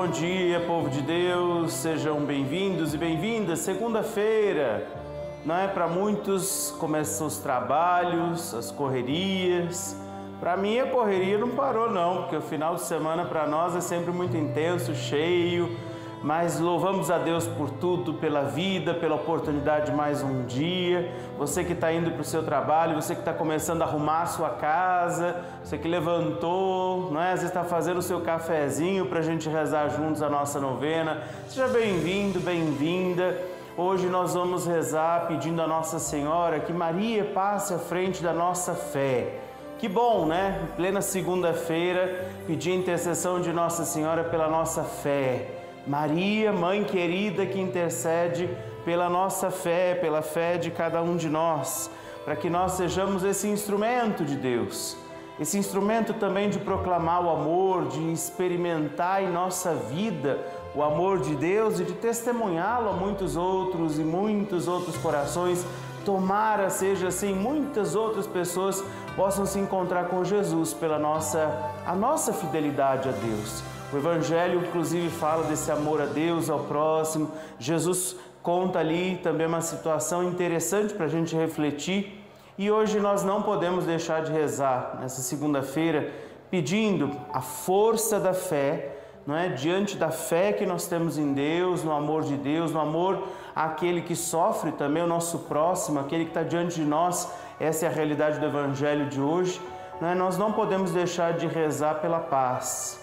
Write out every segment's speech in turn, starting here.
Bom dia, povo de Deus. Sejam bem-vindos e bem-vindas. Segunda-feira, não é para muitos começam os trabalhos, as correrias. Para mim a correria não parou não, porque o final de semana para nós é sempre muito intenso, cheio mas louvamos a Deus por tudo, pela vida, pela oportunidade de mais um dia. Você que está indo para o seu trabalho, você que está começando a arrumar a sua casa, você que levantou, não é? às está fazendo o seu cafezinho para a gente rezar juntos a nossa novena. Seja bem-vindo, bem-vinda. Hoje nós vamos rezar pedindo a Nossa Senhora que Maria passe à frente da nossa fé. Que bom, né? Plena segunda-feira, pedir a intercessão de Nossa Senhora pela nossa fé Maria, mãe querida que intercede pela nossa fé, pela fé de cada um de nós, para que nós sejamos esse instrumento de Deus, esse instrumento também de proclamar o amor, de experimentar em nossa vida o amor de Deus e de testemunhá-lo a muitos outros e muitos outros corações. Tomara seja assim, muitas outras pessoas possam se encontrar com Jesus pela nossa a nossa fidelidade a Deus. O Evangelho, inclusive, fala desse amor a Deus, ao próximo. Jesus conta ali também uma situação interessante para a gente refletir. E hoje nós não podemos deixar de rezar nessa segunda-feira, pedindo a força da fé, não é? Diante da fé que nós temos em Deus, no amor de Deus, no amor àquele que sofre também, o nosso próximo, aquele que está diante de nós. Essa é a realidade do Evangelho de hoje. Não é? Nós não podemos deixar de rezar pela paz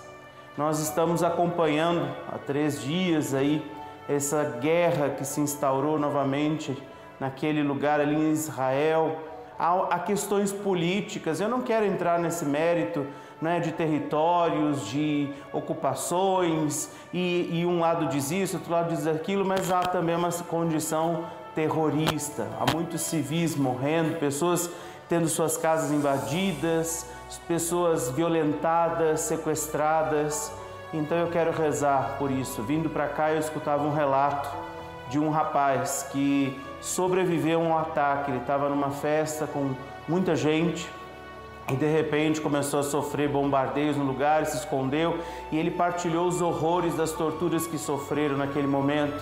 nós estamos acompanhando há três dias aí essa guerra que se instaurou novamente naquele lugar ali em Israel. Há, questões políticas, eu não quero entrar nesse mérito né, de territórios, de ocupações, e, e um lado diz isso, outro lado diz aquilo, mas há também uma condição terrorista. Há muitos civis morrendo, pessoas tendo suas casas invadidas, pessoas violentadas, sequestradas. Então eu quero rezar por isso. Vindo para cá, eu escutava um relato de um rapaz que sobreviveu a um ataque. Ele estava numa festa com muita gente e de repente começou a sofrer bombardeios no lugar, se escondeu e ele partilhou os horrores das torturas que sofreram naquele momento.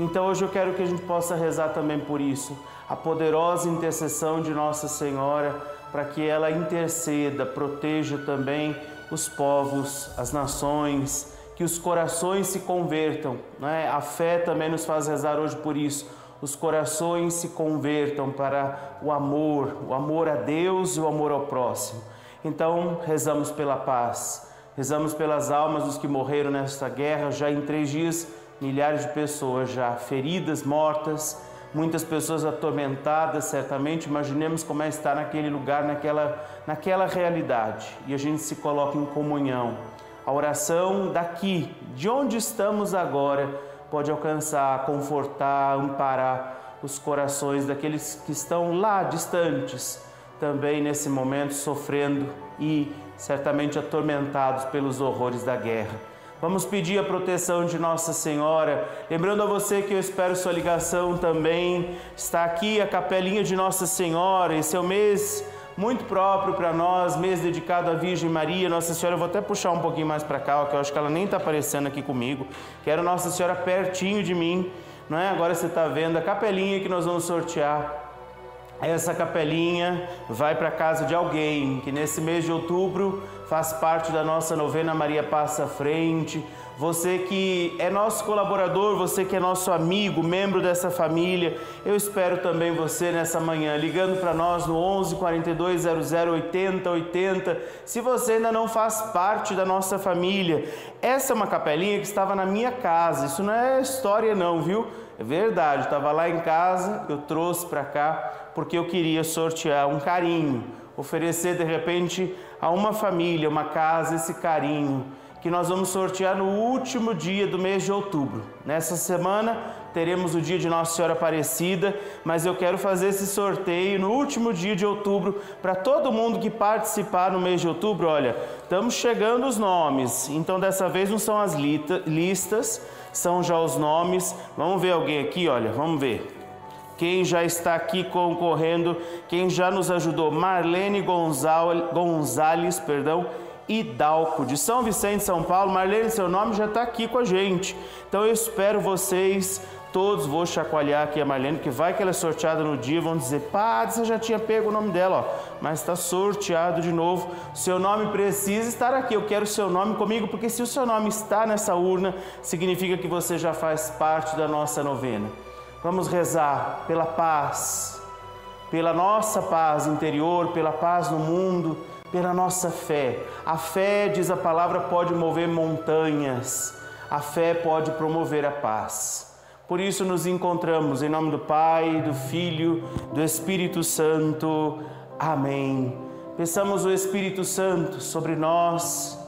Então hoje eu quero que a gente possa rezar também por isso, a poderosa intercessão de Nossa Senhora para que ela interceda, proteja também os povos, as nações, que os corações se convertam. Né? A fé também nos faz rezar hoje por isso. Os corações se convertam para o amor, o amor a Deus e o amor ao próximo. Então, rezamos pela paz, rezamos pelas almas dos que morreram nesta guerra. Já em três dias, milhares de pessoas já feridas, mortas muitas pessoas atormentadas, certamente. Imaginemos como é estar naquele lugar, naquela, naquela realidade. E a gente se coloca em comunhão. A oração daqui, de onde estamos agora, pode alcançar, confortar, amparar os corações daqueles que estão lá distantes, também nesse momento sofrendo e certamente atormentados pelos horrores da guerra. Vamos pedir a proteção de Nossa Senhora. Lembrando a você que eu espero sua ligação também. Está aqui a capelinha de Nossa Senhora. Esse é o mês muito próprio para nós, mês dedicado à Virgem Maria. Nossa Senhora, eu vou até puxar um pouquinho mais para cá, que eu acho que ela nem está aparecendo aqui comigo. Quero Nossa Senhora pertinho de mim, não é? Agora você está vendo a capelinha que nós vamos sortear essa capelinha vai para casa de alguém que nesse mês de outubro faz parte da nossa novena Maria Passa Frente. Você que é nosso colaborador, você que é nosso amigo, membro dessa família, eu espero também você nessa manhã, ligando para nós no 11 42 00 80 80. Se você ainda não faz parte da nossa família, essa é uma capelinha que estava na minha casa, isso não é história, não, viu? É verdade, estava lá em casa, eu trouxe para cá porque eu queria sortear um carinho, oferecer de repente a uma família, uma casa, esse carinho que nós vamos sortear no último dia do mês de outubro. Nessa semana teremos o dia de Nossa Senhora Aparecida, mas eu quero fazer esse sorteio no último dia de outubro para todo mundo que participar no mês de outubro. Olha, estamos chegando os nomes, então dessa vez não são as listas, são já os nomes. Vamos ver alguém aqui, olha, vamos ver quem já está aqui concorrendo, quem já nos ajudou, Marlene Gonzales, perdão, Hidalco, de São Vicente, São Paulo. Marlene, seu nome já está aqui com a gente. Então eu espero vocês todos. Vou chacoalhar aqui a Marlene, que vai que ela é sorteada no dia. Vão dizer, pá, você já tinha pego o nome dela, ó. Mas está sorteado de novo. Seu nome precisa estar aqui. Eu quero o seu nome comigo, porque se o seu nome está nessa urna, significa que você já faz parte da nossa novena. Vamos rezar pela paz, pela nossa paz interior, pela paz no mundo, pela nossa fé. A fé, diz a palavra, pode mover montanhas. A fé pode promover a paz. Por isso nos encontramos em nome do Pai, do Filho, do Espírito Santo. Amém. Peçamos o Espírito Santo sobre nós,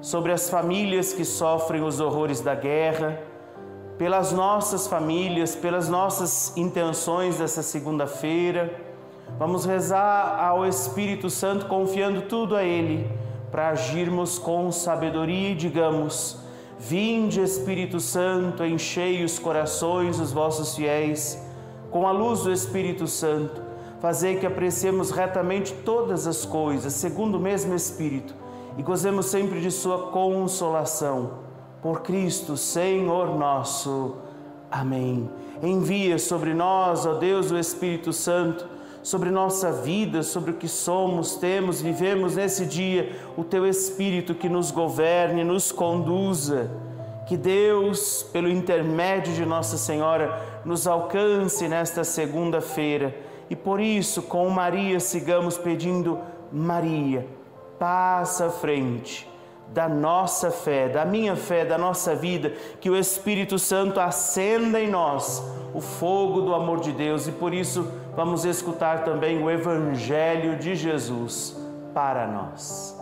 sobre as famílias que sofrem os horrores da guerra, pelas nossas famílias, pelas nossas intenções dessa segunda-feira. Vamos rezar ao Espírito Santo confiando tudo a Ele para agirmos com sabedoria e digamos: Vinde, Espírito Santo, enchei os corações dos vossos fiéis com a luz do Espírito Santo. Fazei que apreciemos retamente todas as coisas, segundo o mesmo Espírito, e gozemos sempre de Sua consolação por Cristo, Senhor nosso. Amém. Envia sobre nós, ó Deus, o Espírito Santo, sobre nossa vida, sobre o que somos, temos, vivemos nesse dia, o Teu Espírito que nos governe, nos conduza. Que Deus, pelo intermédio de Nossa Senhora, nos alcance nesta segunda-feira e por isso, com Maria, sigamos pedindo: Maria, passa à frente da nossa fé, da minha fé, da nossa vida, que o Espírito Santo acenda em nós o fogo do amor de Deus e por isso vamos escutar também o Evangelho de Jesus para nós.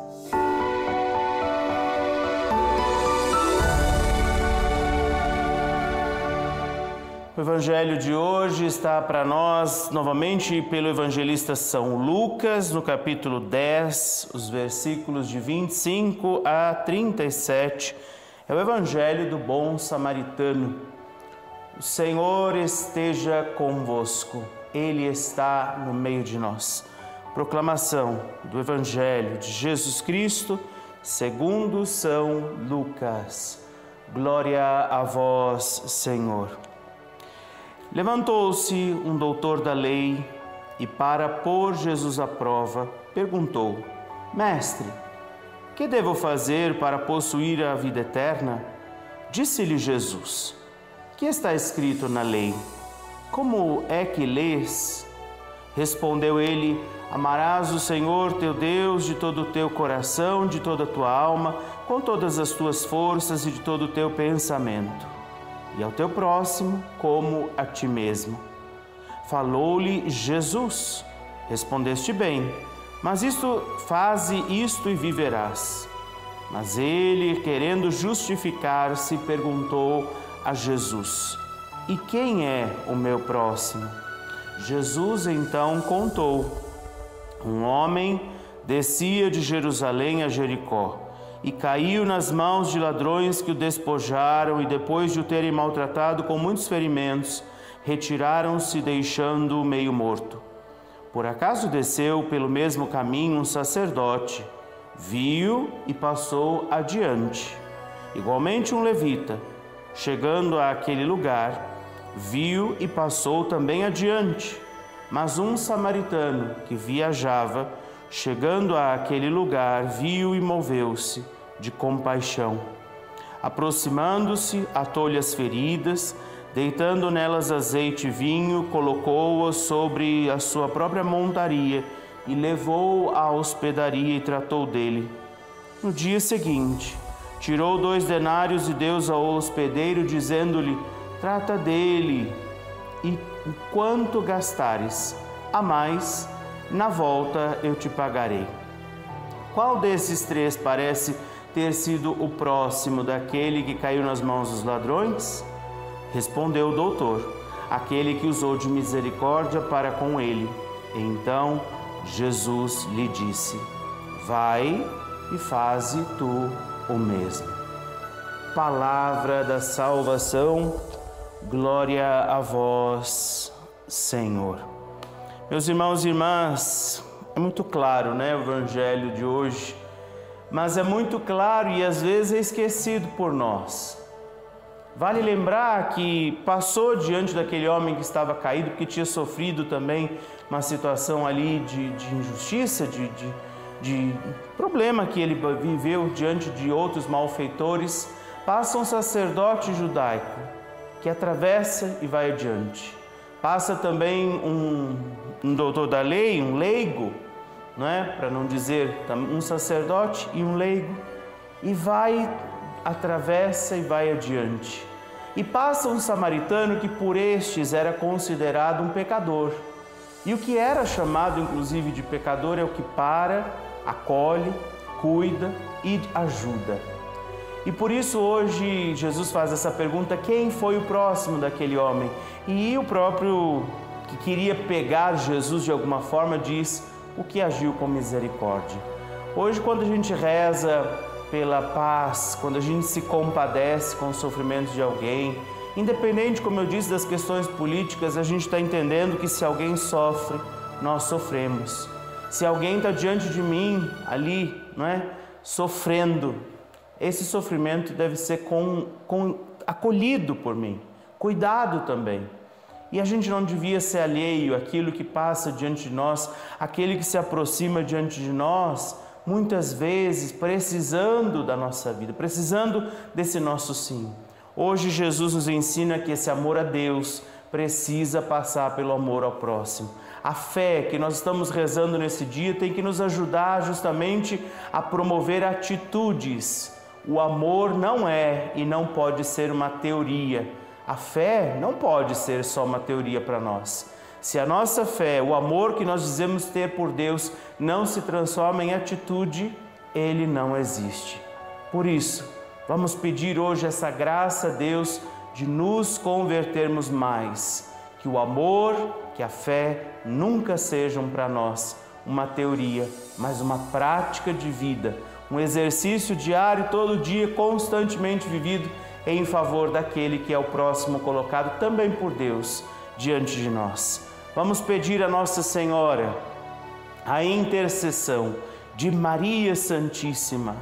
O evangelho de hoje está para nós novamente pelo evangelista São Lucas, no capítulo 10, os versículos de 25 a 37. É o evangelho do bom samaritano. O Senhor esteja convosco, Ele está no meio de nós. Proclamação do evangelho de Jesus Cristo, segundo São Lucas. Glória a vós, Senhor. Levantou-se um doutor da lei e, para pôr Jesus à prova, perguntou: Mestre, que devo fazer para possuir a vida eterna? Disse-lhe Jesus: Que está escrito na lei? Como é que lês? Respondeu ele: Amarás o Senhor teu Deus de todo o teu coração, de toda a tua alma, com todas as tuas forças e de todo o teu pensamento e ao teu próximo como a ti mesmo. Falou-lhe Jesus: Respondeste bem, mas isto faze isto e viverás. Mas ele, querendo justificar-se, perguntou a Jesus: E quem é o meu próximo? Jesus então contou: Um homem descia de Jerusalém a Jericó e caiu nas mãos de ladrões que o despojaram e depois de o terem maltratado com muitos ferimentos, retiraram-se deixando-o meio morto. Por acaso desceu pelo mesmo caminho um sacerdote, viu e passou adiante. Igualmente um levita, chegando àquele lugar, viu e passou também adiante. Mas um samaritano que viajava, chegando àquele lugar, viu e moveu-se de compaixão. Aproximando-se, atou-lhe as feridas, deitando nelas azeite e vinho, colocou-as sobre a sua própria montaria e levou à hospedaria e tratou dele. No dia seguinte, tirou dois denários e deu ao hospedeiro, dizendo-lhe: Trata dele, e quanto gastares, a mais, na volta eu te pagarei. Qual desses três parece ter sido o próximo daquele que caiu nas mãos dos ladrões? Respondeu o doutor: Aquele que usou de misericórdia para com ele. Então Jesus lhe disse: Vai e faze tu o mesmo. Palavra da salvação, glória a vós, Senhor. Meus irmãos e irmãs, é muito claro, né, o evangelho de hoje mas é muito claro e às vezes é esquecido por nós. Vale lembrar que passou diante daquele homem que estava caído, porque tinha sofrido também uma situação ali de, de injustiça, de, de, de problema que ele viveu diante de outros malfeitores. Passa um sacerdote judaico que atravessa e vai adiante. Passa também um, um doutor da lei, um leigo, não é? Para não dizer um sacerdote e um leigo, e vai atravessa e vai adiante. E passa um samaritano que por estes era considerado um pecador. E o que era chamado inclusive de pecador é o que para, acolhe, cuida e ajuda. E por isso hoje Jesus faz essa pergunta: quem foi o próximo daquele homem? E o próprio que queria pegar Jesus de alguma forma diz o que agiu com misericórdia. Hoje, quando a gente reza pela paz, quando a gente se compadece com os sofrimentos de alguém, independente, como eu disse, das questões políticas, a gente está entendendo que se alguém sofre, nós sofremos. Se alguém está diante de mim, ali, não é? Sofrendo, esse sofrimento deve ser com, com, acolhido por mim, cuidado também. E a gente não devia ser alheio àquilo que passa diante de nós, aquele que se aproxima diante de nós, muitas vezes precisando da nossa vida, precisando desse nosso sim. Hoje Jesus nos ensina que esse amor a Deus precisa passar pelo amor ao próximo. A fé que nós estamos rezando nesse dia tem que nos ajudar justamente a promover atitudes. O amor não é e não pode ser uma teoria. A fé não pode ser só uma teoria para nós. Se a nossa fé, o amor que nós dizemos ter por Deus, não se transforma em atitude, ele não existe. Por isso, vamos pedir hoje essa graça a Deus de nos convertermos mais. Que o amor, que a fé nunca sejam para nós uma teoria, mas uma prática de vida, um exercício diário, todo dia, constantemente vivido em favor daquele que é o próximo colocado também por Deus diante de nós. Vamos pedir a Nossa Senhora a intercessão de Maria Santíssima,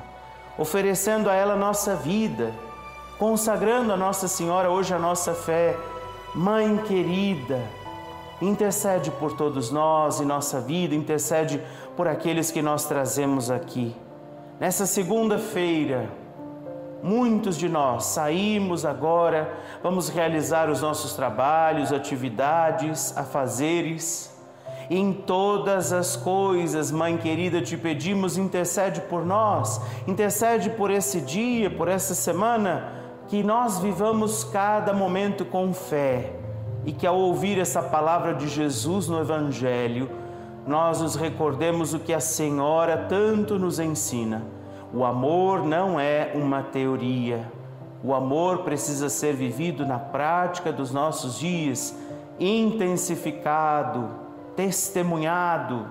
oferecendo a ela nossa vida, consagrando a Nossa Senhora hoje a nossa fé. Mãe querida, intercede por todos nós e nossa vida, intercede por aqueles que nós trazemos aqui. Nessa segunda-feira, Muitos de nós saímos agora, vamos realizar os nossos trabalhos, atividades, afazeres. Em todas as coisas, Mãe querida, te pedimos, intercede por nós, intercede por esse dia, por essa semana, que nós vivamos cada momento com fé e que ao ouvir essa palavra de Jesus no Evangelho, nós nos recordemos o que a Senhora tanto nos ensina o amor não é uma teoria. O amor precisa ser vivido na prática dos nossos dias, intensificado, testemunhado,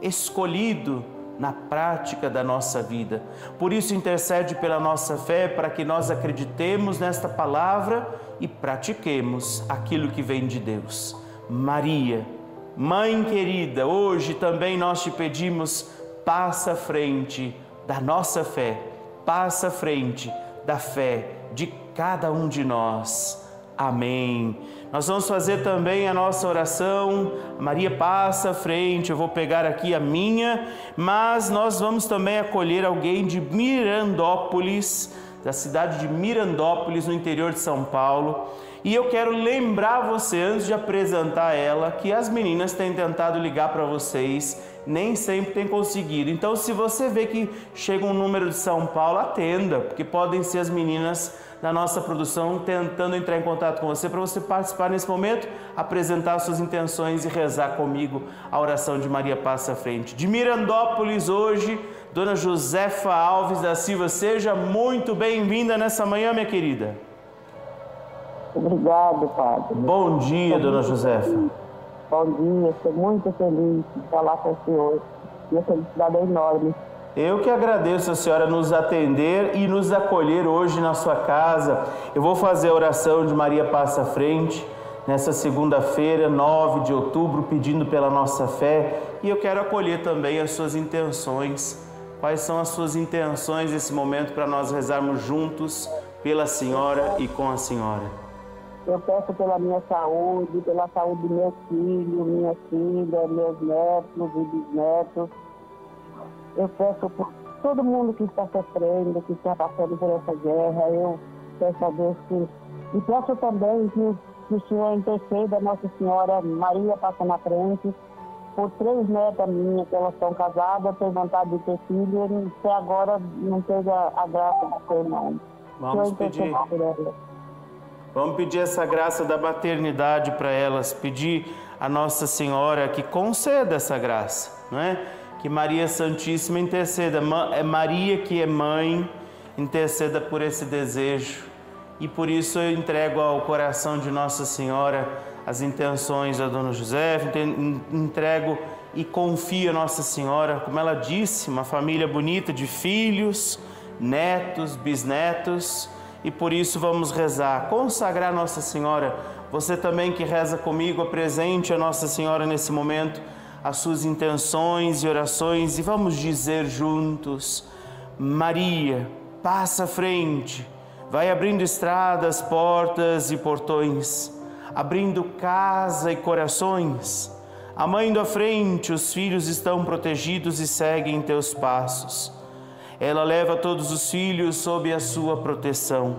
escolhido na prática da nossa vida. Por isso, intercede pela nossa fé para que nós acreditemos nesta palavra e pratiquemos aquilo que vem de Deus. Maria, Mãe querida, hoje também nós te pedimos, passa à frente da nossa fé, passa à frente da fé de cada um de nós. Amém. Nós vamos fazer também a nossa oração. Maria passa à frente, eu vou pegar aqui a minha, mas nós vamos também acolher alguém de Mirandópolis, da cidade de Mirandópolis, no interior de São Paulo. E eu quero lembrar você, antes de apresentar ela, que as meninas têm tentado ligar para vocês nem sempre tem conseguido. Então, se você vê que chega um número de São Paulo, atenda, porque podem ser as meninas da nossa produção tentando entrar em contato com você para você participar nesse momento, apresentar suas intenções e rezar comigo a oração de Maria Passa à Frente. De Mirandópolis, hoje, Dona Josefa Alves da Silva, seja muito bem-vinda nessa manhã, minha querida. Obrigado, Padre. Bom dia, Dona Josefa. Bom dia, estou muito feliz de falar com o senhor. Minha felicidade é enorme. Eu que agradeço a senhora nos atender e nos acolher hoje na sua casa. Eu vou fazer a oração de Maria Passa Frente nessa segunda-feira, 9 de outubro, pedindo pela nossa fé e eu quero acolher também as suas intenções quais são as suas intenções nesse momento para nós rezarmos juntos pela senhora e com a senhora. Eu peço pela minha saúde, pela saúde do meu filho, minha filha, meus netos e bisnetos. Eu peço por todo mundo que está sofrendo, que está passando por essa guerra. Eu peço a Deus que. E peço também que, que o Senhor interceda, Nossa Senhora Maria passa na frente, por três netas minhas, que elas estão casadas, têm vontade de ter filho, e até agora não teve a, a graça de ter mãe. Vamos pedir. Vamos pedir essa graça da maternidade para elas, pedir a Nossa Senhora que conceda essa graça, não é? Que Maria Santíssima interceda, é Maria que é mãe, interceda por esse desejo. E por isso eu entrego ao coração de Nossa Senhora as intenções da Dona José, entrego e confio a Nossa Senhora, como ela disse, uma família bonita de filhos, netos, bisnetos e por isso vamos rezar, consagrar Nossa Senhora. Você também que reza comigo, apresente a Nossa Senhora nesse momento as suas intenções e orações e vamos dizer juntos: Maria, passa à frente, vai abrindo estradas, portas e portões, abrindo casa e corações. A mãe à frente, os filhos estão protegidos e seguem teus passos. Ela leva todos os filhos sob a sua proteção.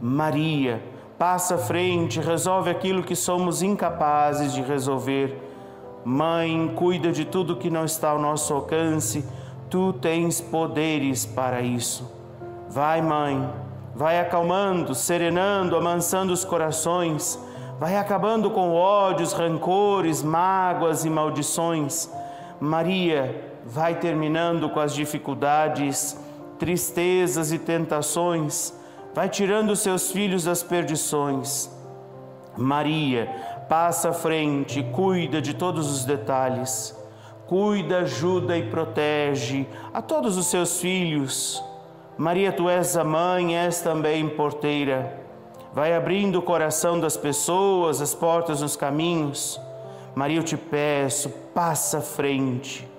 Maria, passa à frente, resolve aquilo que somos incapazes de resolver. Mãe, cuida de tudo que não está ao nosso alcance, tu tens poderes para isso. Vai, mãe, vai acalmando, serenando, amansando os corações, vai acabando com ódios, rancores, mágoas e maldições. Maria, vai terminando com as dificuldades, tristezas e tentações, vai tirando seus filhos das perdições. Maria passa à frente, cuida de todos os detalhes, cuida, ajuda e protege a todos os seus filhos. Maria, tu és a mãe, és também porteira. Vai abrindo o coração das pessoas, as portas nos caminhos. Maria, eu te peço, passa à frente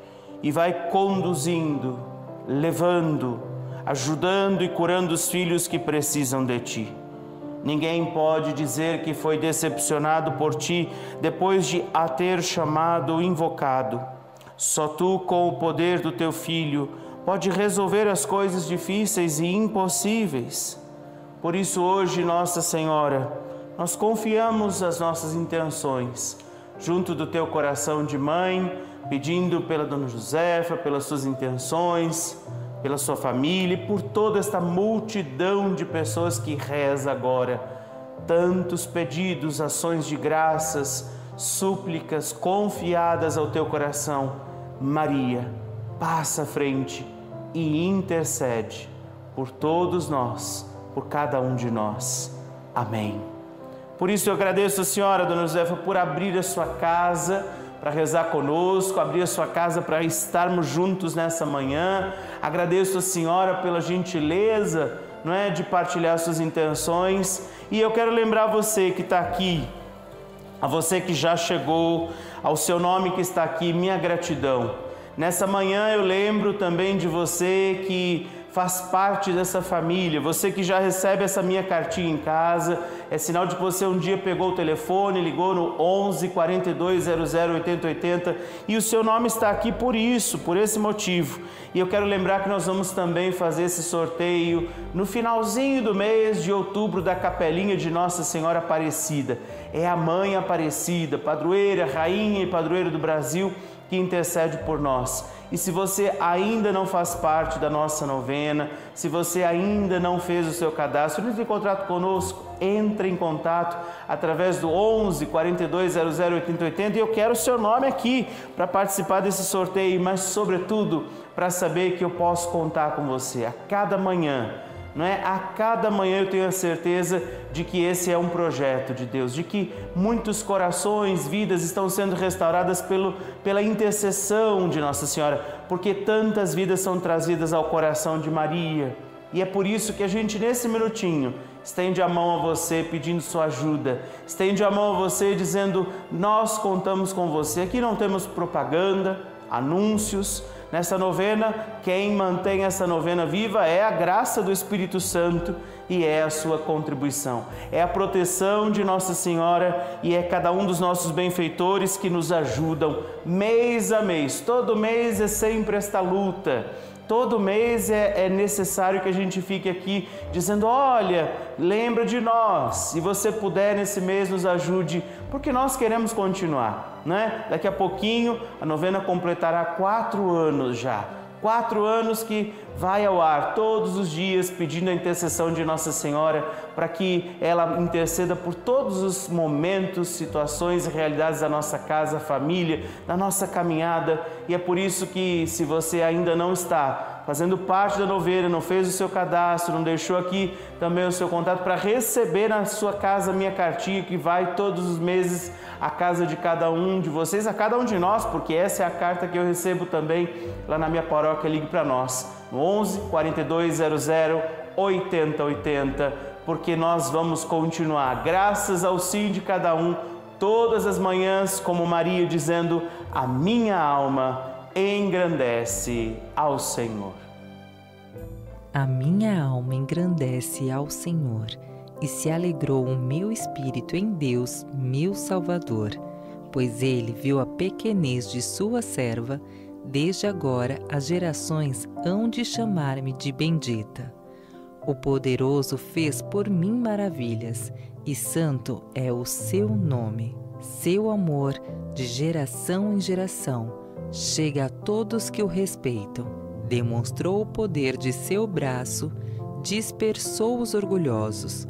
e vai conduzindo, levando, ajudando e curando os filhos que precisam de ti. Ninguém pode dizer que foi decepcionado por ti depois de a ter chamado, invocado. Só tu, com o poder do teu filho, pode resolver as coisas difíceis e impossíveis. Por isso, hoje, Nossa Senhora, nós confiamos as nossas intenções junto do teu coração de mãe pedindo pela Dona Josefa, pelas suas intenções, pela sua família e por toda esta multidão de pessoas que reza agora. Tantos pedidos, ações de graças, súplicas confiadas ao teu coração. Maria, passa à frente e intercede por todos nós, por cada um de nós. Amém. Por isso eu agradeço a senhora, Dona Josefa, por abrir a sua casa para rezar conosco, abrir a sua casa para estarmos juntos nessa manhã. Agradeço a senhora pela gentileza, não é, de partilhar suas intenções. E eu quero lembrar você que está aqui, a você que já chegou, ao seu nome que está aqui, minha gratidão. Nessa manhã eu lembro também de você que faz parte dessa família. Você que já recebe essa minha cartinha em casa, é sinal de que você um dia pegou o telefone, ligou no 11 42 00 80 80 e o seu nome está aqui por isso, por esse motivo. E eu quero lembrar que nós vamos também fazer esse sorteio no finalzinho do mês de outubro da Capelinha de Nossa Senhora Aparecida. É a Mãe Aparecida, padroeira, rainha e padroeira do Brasil que intercede por nós. E se você ainda não faz parte da nossa novena, se você ainda não fez o seu cadastro, entre em contato conosco, entre em contato através do 11 42 00 80 80 e eu quero o seu nome aqui para participar desse sorteio, mas sobretudo para saber que eu posso contar com você. A cada manhã não é? A cada manhã eu tenho a certeza de que esse é um projeto de Deus, de que muitos corações, vidas estão sendo restauradas pelo, pela intercessão de Nossa Senhora, porque tantas vidas são trazidas ao coração de Maria. E é por isso que a gente, nesse minutinho, estende a mão a você pedindo sua ajuda, estende a mão a você dizendo: Nós contamos com você. Aqui não temos propaganda, anúncios, Nessa novena, quem mantém essa novena viva é a graça do Espírito Santo e é a sua contribuição. É a proteção de Nossa Senhora e é cada um dos nossos benfeitores que nos ajudam mês a mês. Todo mês é sempre esta luta Todo mês é, é, necessário que a gente fique aqui dizendo: olha, lembra de nós. Se você puder nesse mês, nos ajude, porque nós queremos continuar, né? Daqui a pouquinho a novena completará quatro anos já. Quatro anos que vai ao ar todos os dias pedindo a intercessão de Nossa Senhora para que ela interceda por todos os momentos, situações e realidades da nossa casa, família, da nossa caminhada. E é por isso que, se você ainda não está fazendo parte da novena, não fez o seu cadastro, não deixou aqui também o seu contato para receber na sua casa a minha cartinha que vai todos os meses à casa de cada um de vocês, a cada um de nós, porque essa é a carta que eu recebo também lá na minha paróquia. Ligue para nós no 11 4200 8080, porque nós vamos continuar, graças ao sim de cada um, todas as manhãs, como Maria dizendo: A minha alma engrandece ao Senhor. A minha alma engrandece ao Senhor, e se alegrou o meu espírito em Deus, meu Salvador, pois ele viu a pequenez de sua serva, desde agora as gerações hão de chamar-me de bendita. O poderoso fez por mim maravilhas, e santo é o seu nome. Seu amor, de geração em geração, chega a todos que o respeitam. Demonstrou o poder de seu braço, dispersou os orgulhosos,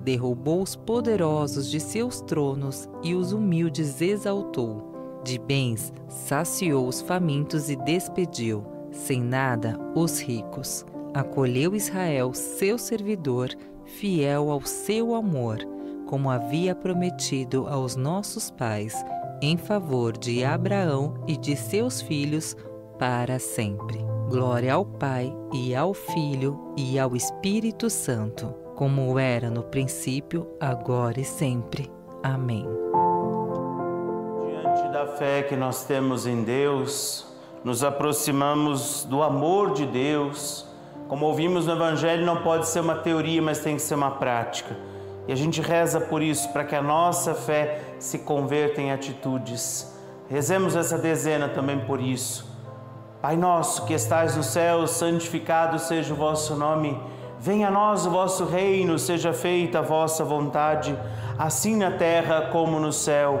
derrubou os poderosos de seus tronos e os humildes exaltou. De bens saciou os famintos e despediu, sem nada, os ricos. Acolheu Israel, seu servidor, fiel ao seu amor, como havia prometido aos nossos pais em favor de Abraão e de seus filhos para sempre. Glória ao Pai e ao Filho e ao Espírito Santo, como era no princípio, agora e sempre. Amém. Da fé que nós temos em Deus, nos aproximamos do amor de Deus. Como ouvimos no Evangelho, não pode ser uma teoria, mas tem que ser uma prática. E a gente reza por isso, para que a nossa fé se converta em atitudes. Rezemos essa dezena também por isso. Pai nosso que estais no céu, santificado seja o vosso nome. Venha a nós o vosso reino, seja feita a vossa vontade, assim na terra como no céu.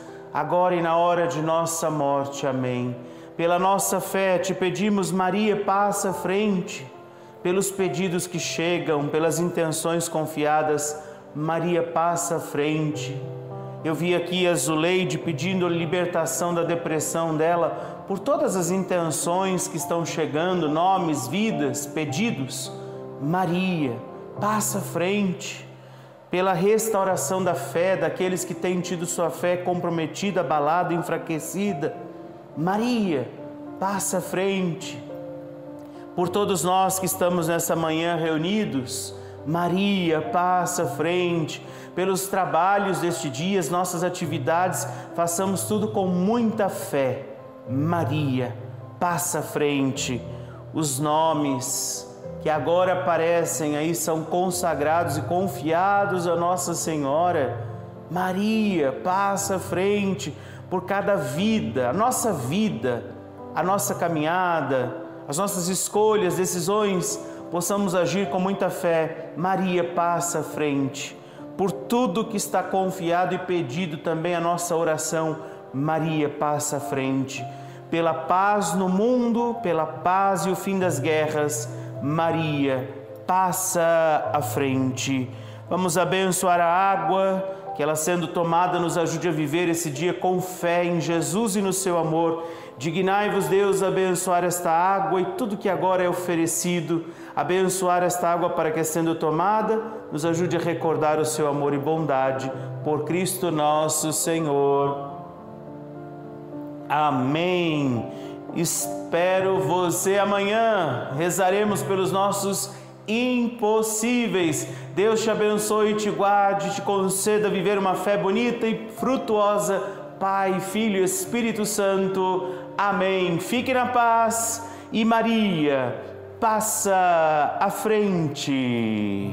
agora e na hora de nossa morte. Amém. Pela nossa fé, te pedimos, Maria, passa à frente pelos pedidos que chegam, pelas intenções confiadas, Maria passa à frente. Eu vi aqui a Zuleide pedindo libertação da depressão dela por todas as intenções que estão chegando, nomes, vidas, pedidos. Maria, passa à frente. Pela restauração da fé daqueles que têm tido sua fé comprometida, abalada, enfraquecida. Maria, passa à frente por todos nós que estamos nessa manhã reunidos. Maria, passa à frente, pelos trabalhos deste dia, as nossas atividades, façamos tudo com muita fé. Maria, passa à frente. Os nomes que agora aparecem aí são consagrados e confiados a Nossa Senhora. Maria, passa à frente por cada vida, a nossa vida, a nossa caminhada, as nossas escolhas, decisões, possamos agir com muita fé. Maria passa à frente. Por tudo que está confiado e pedido também a nossa oração, Maria passa à frente. Pela paz no mundo, pela paz e o fim das guerras, Maria passa à frente. Vamos abençoar a água, que ela sendo tomada nos ajude a viver esse dia com fé em Jesus e no seu amor Dignai-vos, Deus, abençoar esta água e tudo que agora é oferecido, abençoar esta água para que, sendo tomada, nos ajude a recordar o seu amor e bondade. Por Cristo nosso Senhor. Amém. Espero você amanhã. Rezaremos pelos nossos impossíveis. Deus te abençoe, te guarde, te conceda viver uma fé bonita e frutuosa. Pai, Filho Espírito Santo. Amém. Fique na paz e Maria passa à frente.